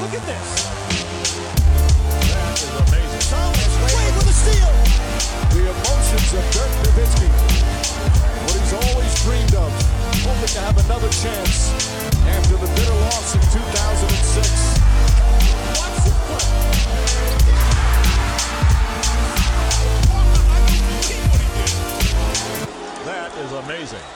Look at this. That is amazing. Thomas Wade with a steal. The emotions of Dirk Nowitzki. What he's always dreamed of. Hoping to have another chance after the bitter loss in 2006. Watch this. That is amazing.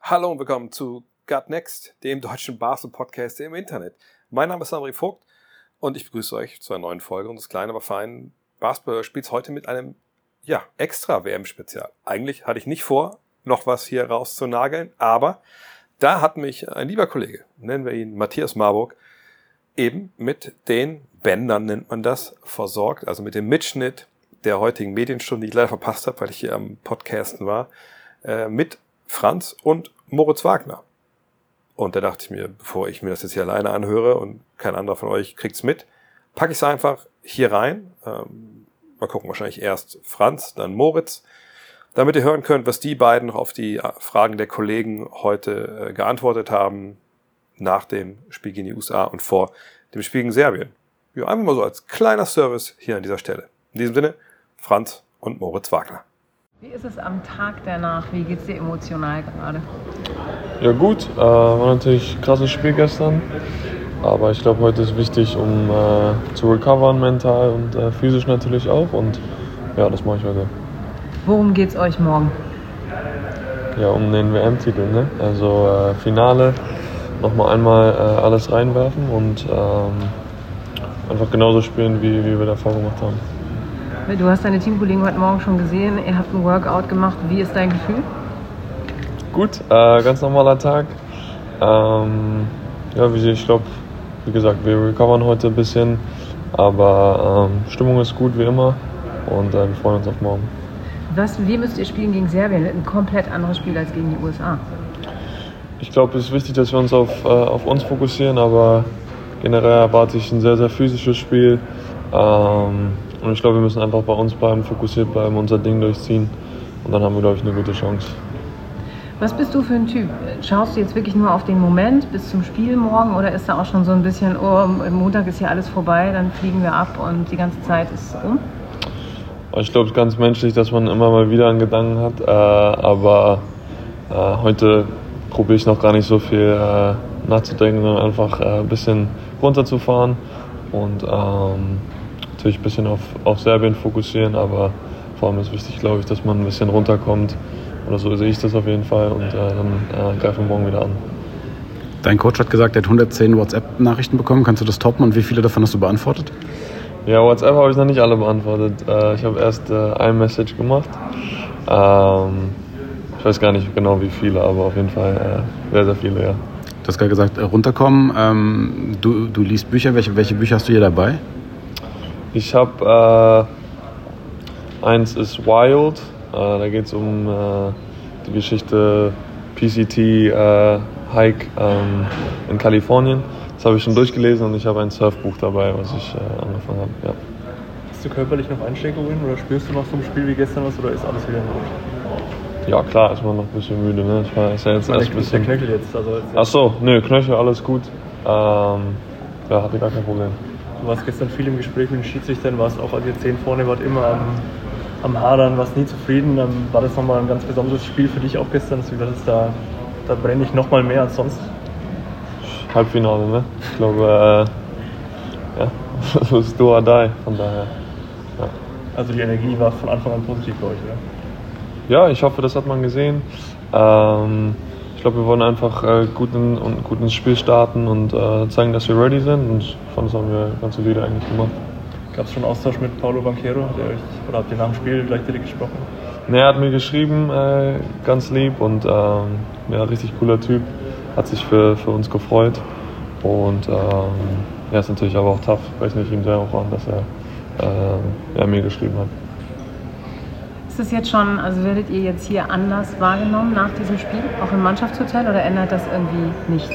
Hallo und willkommen zu Gut Next, dem deutschen Basketball-Podcast im Internet. Mein Name ist André Vogt und ich begrüße euch zu einer neuen Folge unseres kleinen, aber feinen Basketball-Spiels heute mit einem ja, extra WM-Spezial. Eigentlich hatte ich nicht vor, noch was hier rauszunageln, aber da hat mich ein lieber Kollege, nennen wir ihn Matthias Marburg, eben mit den Bändern, nennt man das, versorgt, also mit dem Mitschnitt der heutigen Medienstunde, die ich leider verpasst habe, weil ich hier am Podcasten war, äh, mit Franz und Moritz Wagner. Und da dachte ich mir, bevor ich mir das jetzt hier alleine anhöre und kein anderer von euch kriegt's mit, packe ich es einfach hier rein. Ähm, mal gucken, wahrscheinlich erst Franz, dann Moritz, damit ihr hören könnt, was die beiden noch auf die äh, Fragen der Kollegen heute äh, geantwortet haben nach dem Spiel gegen die USA und vor dem Spiel gegen Serbien. Ja, einfach mal so als kleiner Service hier an dieser Stelle. In diesem Sinne, Franz und Moritz Wagner. Wie ist es am Tag danach? Wie geht es dir emotional gerade? Ja gut, äh, war natürlich ein krasses Spiel gestern. Aber ich glaube, heute ist wichtig, um äh, zu recovern mental und äh, physisch natürlich auch. Und ja, das mache ich heute. Worum geht es euch morgen? Ja, um den WM-Titel. Ne? Also äh, Finale, nochmal einmal äh, alles reinwerfen und ähm, einfach genauso spielen, wie, wie wir davor gemacht haben. Du hast deine Teamkollegen heute Morgen schon gesehen. Ihr habt ein Workout gemacht. Wie ist dein Gefühl? Gut, äh, ganz normaler Tag. Ähm, ja, wie ich glaube, wie gesagt, wir recovern heute ein bisschen, aber ähm, Stimmung ist gut wie immer und äh, wir freuen uns auf morgen. Was, wie müsst ihr spielen gegen Serbien? Ein komplett anderes Spiel als gegen die USA. Ich glaube, es ist wichtig, dass wir uns auf, äh, auf uns fokussieren, aber generell erwarte ich ein sehr, sehr physisches Spiel. Ähm, und ich glaube, wir müssen einfach bei uns bleiben, fokussiert bleiben, unser Ding durchziehen. Und dann haben wir, glaube ich, eine gute Chance. Was bist du für ein Typ? Schaust du jetzt wirklich nur auf den Moment bis zum Spiel morgen oder ist da auch schon so ein bisschen, oh, Montag ist hier alles vorbei, dann fliegen wir ab und die ganze Zeit ist um? Ich glaube, es ist ganz menschlich, dass man immer mal wieder einen Gedanken hat. Äh, aber äh, heute probiere ich noch gar nicht so viel äh, nachzudenken, sondern einfach ein bisschen runterzufahren und ähm, natürlich ein bisschen auf, auf Serbien fokussieren. Aber vor allem ist wichtig, glaube ich, dass man ein bisschen runterkommt. Oder so sehe ich das auf jeden Fall und äh, dann äh, greifen wir morgen wieder an. Dein Coach hat gesagt, er hat 110 WhatsApp-Nachrichten bekommen. Kannst du das toppen und wie viele davon hast du beantwortet? Ja, WhatsApp habe ich noch nicht alle beantwortet. Äh, ich habe erst äh, ein Message gemacht. Ähm, ich weiß gar nicht genau wie viele, aber auf jeden Fall äh, sehr, sehr viele, ja. Du hast gerade gesagt, runterkommen. Ähm, du, du liest Bücher. Welche, welche Bücher hast du hier dabei? Ich habe äh, eins ist Wild. Äh, da geht es um äh, die Geschichte PCT äh, Hike ähm, in Kalifornien. Das habe ich schon durchgelesen und ich habe ein Surfbuch dabei, was ich angefangen habe. Ja. Hast du körperlich noch Einschränkungen oder spürst du noch so ein Spiel wie gestern was oder ist alles wieder gut? ja, klar ist man noch ein bisschen müde. Ne? Ich war ist ja jetzt Der, erst ein der bisschen. Knöchel jetzt. Also jetzt Ach so, nö, Knöchel, alles gut. Ähm, ja, hatte gar kein Problem. Du warst gestern viel im Gespräch mit den Schiedsrichtern, warst auch als ihr 10 vorne wart immer am, am Hadern, warst nie zufrieden. Dann war das nochmal ein ganz besonderes Spiel für dich auch gestern. Deswegen das ist da, da brenne ich nochmal mehr als sonst. Halbfinale, ne? Ich glaube, äh, ja, das ist do or die, von daher. Also die Energie war von Anfang an positiv bei euch, oder? Ja, ich hoffe, das hat man gesehen. Ähm, ich glaube, wir wollen einfach äh, gut, in, und gut ins Spiel starten und äh, zeigen, dass wir ready sind. Und fand, das haben wir ganz solide eigentlich gemacht. Gab es schon Austausch mit Paulo Banquero? Hat er euch, oder habt ihr nach dem Spiel gleich direkt gesprochen? Ne, er hat mir geschrieben, äh, ganz lieb und ähm, ja, richtig cooler Typ. Hat sich für, für uns gefreut. Und ähm, ja, ist natürlich aber auch tough. Ich weiß nicht, ihm sehr auch an, dass er ähm, ja, mir geschrieben hat. Ist das jetzt schon, also werdet ihr jetzt hier anders wahrgenommen nach diesem Spiel, auch im Mannschaftshotel oder ändert das irgendwie nichts?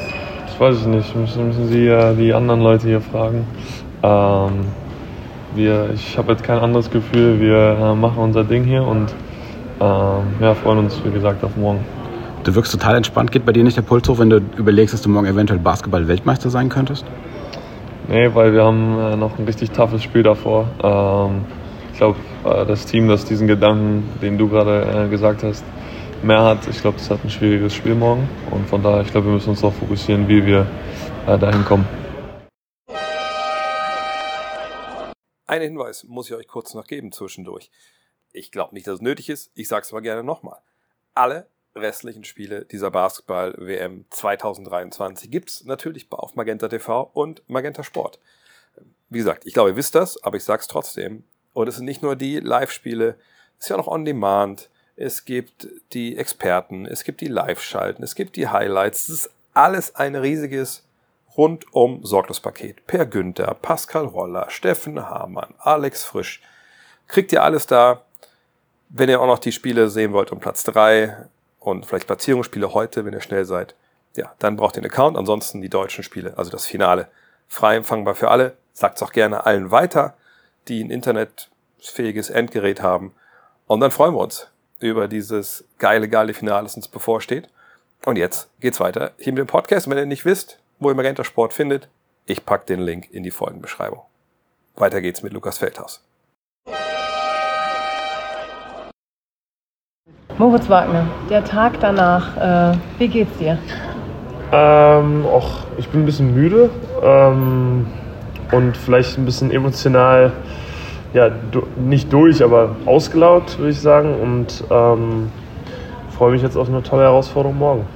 Das weiß ich nicht. Müssen, müssen Sie äh, die anderen Leute hier fragen. Ähm, wir, ich habe jetzt kein anderes Gefühl. Wir äh, machen unser Ding hier und ähm, ja, freuen uns, wie gesagt, auf morgen. Du wirkst total entspannt. Geht bei dir nicht der Puls hoch, wenn du überlegst, dass du morgen eventuell Basketball-Weltmeister sein könntest? Nee, weil wir haben äh, noch ein richtig toughes Spiel davor. Ähm, ich glaube, äh, das Team, das diesen Gedanken, den du gerade äh, gesagt hast, mehr hat, ich glaube, das hat ein schwieriges Spiel morgen. Und von daher, ich glaube, wir müssen uns darauf fokussieren, wie wir äh, dahin kommen. Einen Hinweis muss ich euch kurz noch geben zwischendurch. Ich glaube nicht, dass es nötig ist. Ich sage es aber gerne nochmal. Alle restlichen Spiele dieser Basketball-WM 2023 gibt es natürlich auf Magenta TV und Magenta Sport. Wie gesagt, ich glaube, ihr wisst das, aber ich sage es trotzdem. Und es sind nicht nur die Live-Spiele, es ist ja noch On Demand, es gibt die Experten, es gibt die Live-Schalten, es gibt die Highlights. Es ist alles ein riesiges rundum Sorglospaket. Per Günther, Pascal Roller, Steffen Hamann, Alex Frisch. Kriegt ihr alles da. Wenn ihr auch noch die Spiele sehen wollt um Platz drei und vielleicht Platzierungsspiele heute, wenn ihr schnell seid, ja, dann braucht ihr einen Account. Ansonsten die deutschen Spiele, also das Finale, frei empfangbar für alle. Sagt es auch gerne allen weiter, die ein internetfähiges Endgerät haben. Und dann freuen wir uns über dieses geile, geile Finale, das uns bevorsteht. Und jetzt geht's weiter hier mit dem Podcast. Wenn ihr nicht wisst, wo ihr Magenta Sport findet, ich pack den Link in die Folgenbeschreibung. Weiter geht's mit Lukas Feldhaus. Moritz Wagner, der Tag danach, äh, wie geht's dir? Ähm, auch ich bin ein bisschen müde ähm, und vielleicht ein bisschen emotional, ja, du, nicht durch, aber ausgelaugt, würde ich sagen. Und ähm, freue mich jetzt auf eine tolle Herausforderung morgen.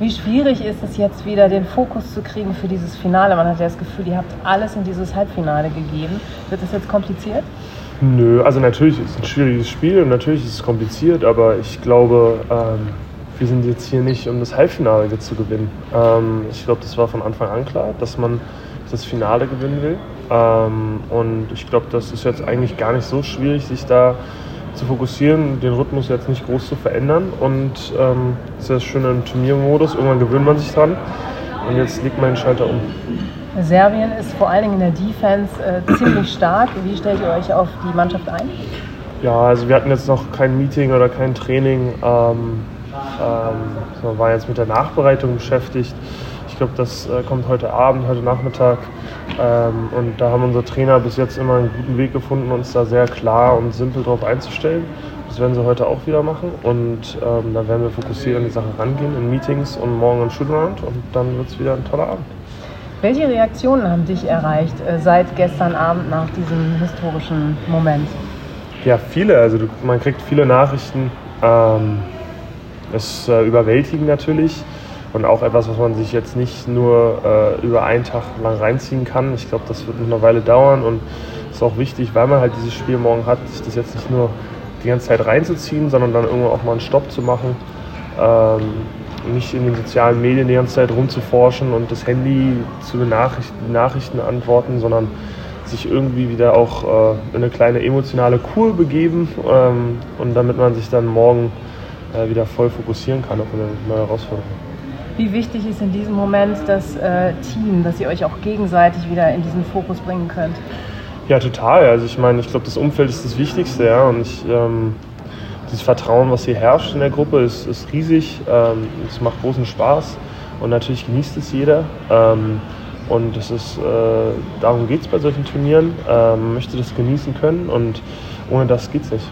Wie schwierig ist es jetzt wieder, den Fokus zu kriegen für dieses Finale? Man hat ja das Gefühl, ihr habt alles in dieses Halbfinale gegeben. Wird es jetzt kompliziert? Nö, also natürlich ist es ein schwieriges Spiel und natürlich ist es kompliziert, aber ich glaube, ähm, wir sind jetzt hier nicht, um das Halbfinale zu gewinnen. Ähm, ich glaube, das war von Anfang an klar, dass man das Finale gewinnen will. Ähm, und ich glaube, das ist jetzt eigentlich gar nicht so schwierig, sich da zu fokussieren, den Rhythmus jetzt nicht groß zu verändern. Und ähm, das ist das Schöne im Turniermodus, irgendwann gewöhnt man sich dran. Und jetzt legt man den Schalter um. Serbien ist vor allen Dingen in der Defense äh, ziemlich stark. Wie stellt ihr euch auf die Mannschaft ein? Ja, also wir hatten jetzt noch kein Meeting oder kein Training. Ähm, ähm, man war jetzt mit der Nachbereitung beschäftigt. Ich glaube, das äh, kommt heute Abend, heute Nachmittag. Ähm, und da haben unsere Trainer bis jetzt immer einen guten Weg gefunden, uns da sehr klar und simpel drauf einzustellen. Das werden sie heute auch wieder machen. Und ähm, dann werden wir fokussiert an die Sache rangehen in Meetings und morgen ein Shootaround. Und dann wird es wieder ein toller Abend. Welche Reaktionen haben dich erreicht äh, seit gestern Abend nach diesem historischen Moment? Ja, viele. Also man kriegt viele Nachrichten. Ähm, ist äh, überwältigend natürlich und auch etwas, was man sich jetzt nicht nur äh, über einen Tag lang reinziehen kann. Ich glaube, das wird noch eine Weile dauern und ist auch wichtig, weil man halt dieses Spiel morgen hat, sich das jetzt nicht nur die ganze Zeit reinzuziehen, sondern dann irgendwann auch mal einen Stopp zu machen. Ähm, nicht in den sozialen Medien die ganze Zeit rumzuforschen und das Handy zu Nachrichten, Nachrichten antworten, sondern sich irgendwie wieder auch äh, in eine kleine emotionale Kur begeben ähm, und damit man sich dann morgen äh, wieder voll fokussieren kann auf eine neue Herausforderung. Wie wichtig ist in diesem Moment das äh, Team, dass ihr euch auch gegenseitig wieder in diesen Fokus bringen könnt? Ja, total. Also ich meine, ich glaube, das Umfeld ist das Wichtigste, ja. Und ich, ähm, dieses Vertrauen, was hier herrscht in der Gruppe, ist, ist riesig. Ähm, es macht großen Spaß und natürlich genießt es jeder. Ähm, und das ist, äh, darum geht es bei solchen Turnieren. Ähm, man möchte das genießen können und ohne das geht es nicht.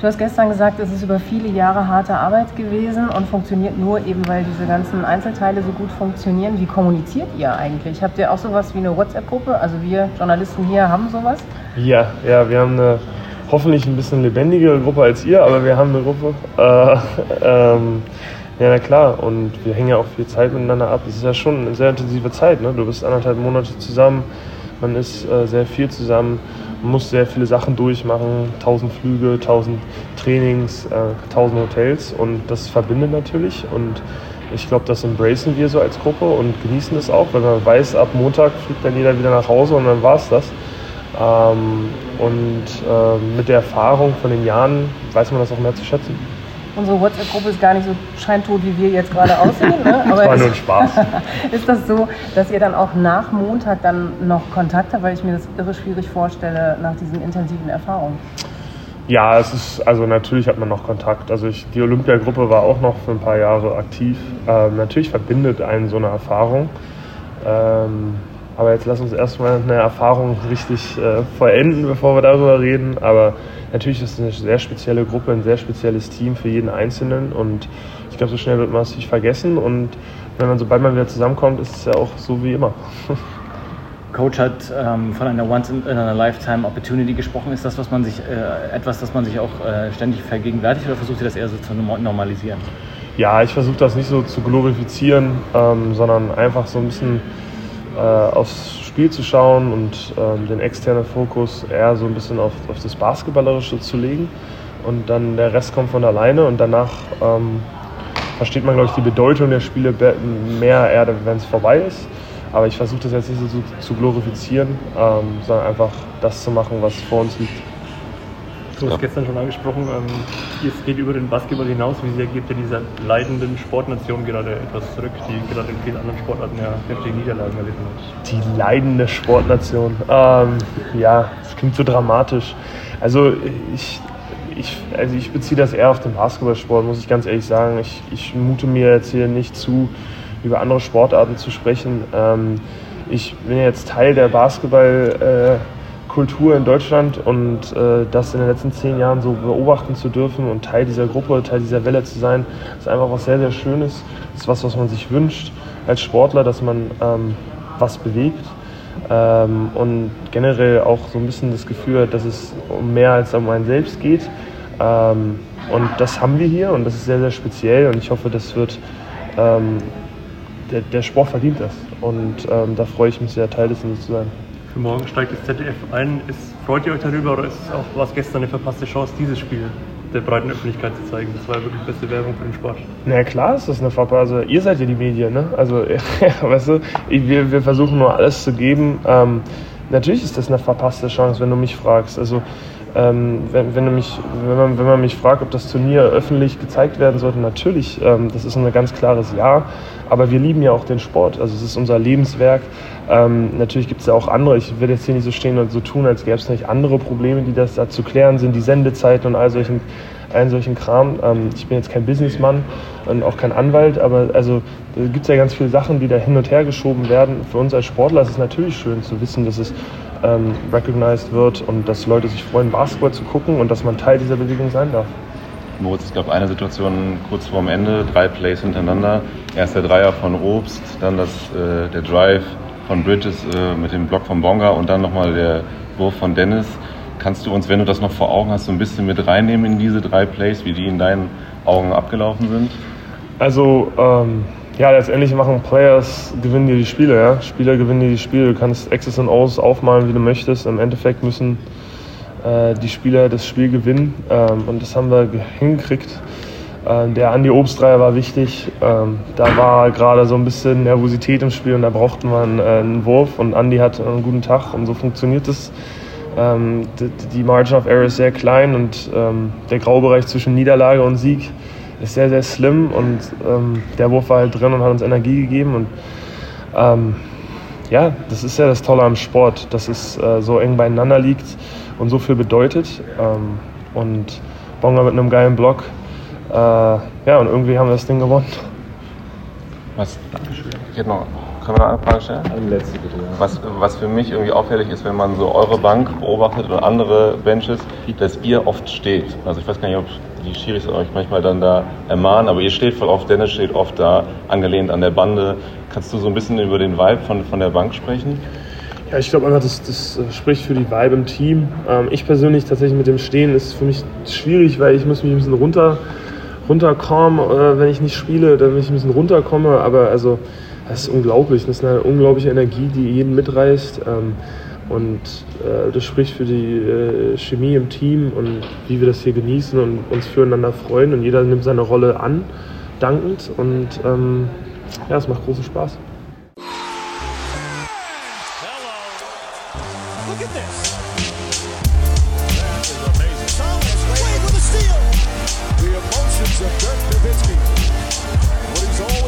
Du hast gestern gesagt, es ist über viele Jahre harte Arbeit gewesen und funktioniert nur eben, weil diese ganzen Einzelteile so gut funktionieren. Wie kommuniziert ihr eigentlich? Habt ihr auch sowas wie eine WhatsApp-Gruppe? Also wir Journalisten hier haben sowas? Ja, ja, wir haben eine hoffentlich ein bisschen lebendigere Gruppe als ihr, aber wir haben eine Gruppe. Äh, ähm, ja, na klar. Und wir hängen ja auch viel Zeit miteinander ab. Es ist ja schon eine sehr intensive Zeit. Ne? Du bist anderthalb Monate zusammen, man ist äh, sehr viel zusammen, man muss sehr viele Sachen durchmachen. Tausend Flüge, tausend Trainings, äh, tausend Hotels. Und das verbindet natürlich. Und ich glaube, das embracen wir so als Gruppe und genießen das auch, weil man weiß, ab Montag fliegt dann jeder wieder nach Hause und dann war es das. Ähm, und äh, mit der Erfahrung von den Jahren weiß man das auch mehr zu schätzen. Unsere WhatsApp-Gruppe ist gar nicht so scheintot, wie wir jetzt gerade aussehen. Ne? Aber das war nur ein Spaß. ist das so, dass ihr dann auch nach Montag dann noch Kontakt habt? Weil ich mir das irre schwierig vorstelle nach diesen intensiven Erfahrungen. Ja, es ist, also natürlich hat man noch Kontakt. Also ich, die Olympiagruppe war auch noch für ein paar Jahre aktiv. Ähm, natürlich verbindet einen so eine Erfahrung. Ähm, Aber jetzt lass uns erstmal eine Erfahrung richtig äh, vollenden, bevor wir darüber reden. Aber natürlich ist es eine sehr spezielle Gruppe, ein sehr spezielles Team für jeden Einzelnen. Und ich glaube, so schnell wird man es nicht vergessen. Und wenn man sobald man wieder zusammenkommt, ist es ja auch so wie immer. Coach hat ähm, von einer Once-in-a-Lifetime-Opportunity gesprochen. Ist das was man sich, äh, etwas, das man sich auch äh, ständig vergegenwärtigt oder versucht ihr das eher so zu normalisieren? Ja, ich versuche das nicht so zu glorifizieren, ähm, sondern einfach so ein bisschen äh, aufs Spiel zu schauen und ähm, den externen Fokus eher so ein bisschen auf, auf das Basketballerische zu legen. Und dann der Rest kommt von alleine und danach ähm, versteht man, glaube ich, die Bedeutung der Spiele mehr, eher, wenn es vorbei ist. Aber ich versuche das jetzt nicht so zu, zu glorifizieren, ähm, sondern einfach das zu machen, was vor uns liegt. Du hast ja. gestern schon angesprochen, ähm, es geht über den Basketball hinaus. Wie sehr gibt ihr dieser leidenden Sportnation gerade etwas zurück, die gerade in vielen anderen Sportarten ja heftige Niederlagen erlitten hat? Die leidende Sportnation. Ähm, ja, das klingt so dramatisch. Also ich, ich, also ich beziehe das eher auf den Basketballsport, muss ich ganz ehrlich sagen. Ich, ich mute mir jetzt hier nicht zu, über andere Sportarten zu sprechen. Ähm, ich bin jetzt Teil der Basketballkultur äh, in Deutschland und äh, das in den letzten zehn Jahren so beobachten zu dürfen und Teil dieser Gruppe, Teil dieser Welle zu sein, ist einfach was sehr, sehr Schönes. Das ist was, was man sich wünscht als Sportler, dass man ähm, was bewegt. Ähm, und generell auch so ein bisschen das Gefühl hat, dass es um mehr als um einen selbst geht. Ähm, und das haben wir hier und das ist sehr, sehr speziell und ich hoffe, das wird ähm, der, der Sport verdient das. Und ähm, da freue ich mich sehr, Teil dessen zu sein. Für morgen steigt das ZDF ein. Ist, freut ihr euch darüber oder ist es auch was gestern eine verpasste Chance, dieses Spiel der breiten Öffentlichkeit zu zeigen? Das war ja wirklich beste Werbung für den Sport. Na klar ist das eine verpasste. Also ihr seid ja die Medien, ne? Also, weißt du, wir, wir versuchen nur alles zu geben. Ähm, natürlich ist das eine verpasste Chance, wenn du mich fragst. Also ähm, wenn, wenn, mich, wenn, man, wenn, man, mich fragt, ob das Turnier öffentlich gezeigt werden sollte, natürlich, ähm, das ist ein ganz klares Ja. Aber wir lieben ja auch den Sport. Also es ist unser Lebenswerk. Ähm, natürlich gibt es ja auch andere. Ich will jetzt hier nicht so stehen und so tun, als gäbe es nicht andere Probleme, die das da zu klären sind, die Sendezeiten und all solchen, allen solchen Kram. Ähm, ich bin jetzt kein Businessmann und auch kein Anwalt, aber also gibt es ja ganz viele Sachen, die da hin und her geschoben werden. Für uns als Sportler ist es natürlich schön zu wissen, dass es ähm, recognized wird und dass Leute sich freuen, Basketball zu gucken und dass man Teil dieser Bewegung sein darf. Moritz, es gab eine Situation kurz vorm Ende, drei Plays hintereinander. Erst der Dreier von Robst, dann das, äh, der Drive von Bridges äh, mit dem Block von Bonga und dann nochmal der Wurf von Dennis. Kannst du uns, wenn du das noch vor Augen hast, so ein bisschen mit reinnehmen in diese drei Plays, wie die in deinen Augen abgelaufen sind? Also, ähm, ja, letztendlich machen Players, gewinnen dir die Spiele, ja. Spieler gewinnen dir die Spiele. Du kannst X's und O's aufmalen, wie du möchtest. Im Endeffekt müssen äh, die Spieler das Spiel gewinnen. Ähm, und das haben wir hingekriegt. Äh, der Andi Obstdreier war wichtig. Ähm, da war gerade so ein bisschen Nervosität im Spiel und da brauchten wir einen, äh, einen Wurf. Und Andi hat einen guten Tag und so funktioniert es. Ähm, die, die Margin of Error ist sehr klein und ähm, der Graubereich zwischen Niederlage und Sieg ist sehr, sehr slim und ähm, der Wurf war halt drin und hat uns Energie gegeben. Und ähm, ja, das ist ja das Tolle am Sport, dass es äh, so eng beieinander liegt und so viel bedeutet. Ähm, und Bonga mit einem geilen Block. Äh, ja, und irgendwie haben wir das Ding gewonnen. Was? Dankeschön. Noch können wir noch eine Frage stellen? Eine letzte bitte. Ja. Was, was für mich irgendwie auffällig ist, wenn man so eure Bank beobachtet und andere Benches, dass ihr oft steht. Also ich weiß gar nicht, ob die Schiris euch manchmal dann da ermahnen, aber ihr steht voll oft, Dennis steht oft da, angelehnt an der Bande. Kannst du so ein bisschen über den Vibe von, von der Bank sprechen? Ja, ich glaube einfach, das, das äh, spricht für die Vibe im Team. Ähm, ich persönlich tatsächlich mit dem Stehen ist für mich schwierig, weil ich muss mich ein bisschen runter runterkommen, äh, wenn ich nicht spiele, damit ich ein bisschen runterkomme. Aber also das ist unglaublich. Das ist eine unglaubliche Energie, die jeden mitreißt. Ähm, und äh, das spricht für die äh, Chemie im Team und wie wir das hier genießen und uns füreinander freuen. Und jeder nimmt seine Rolle an, dankend. Und ähm, ja, es macht großen Spaß. The emotions of Dirk Nowitzki, what he's always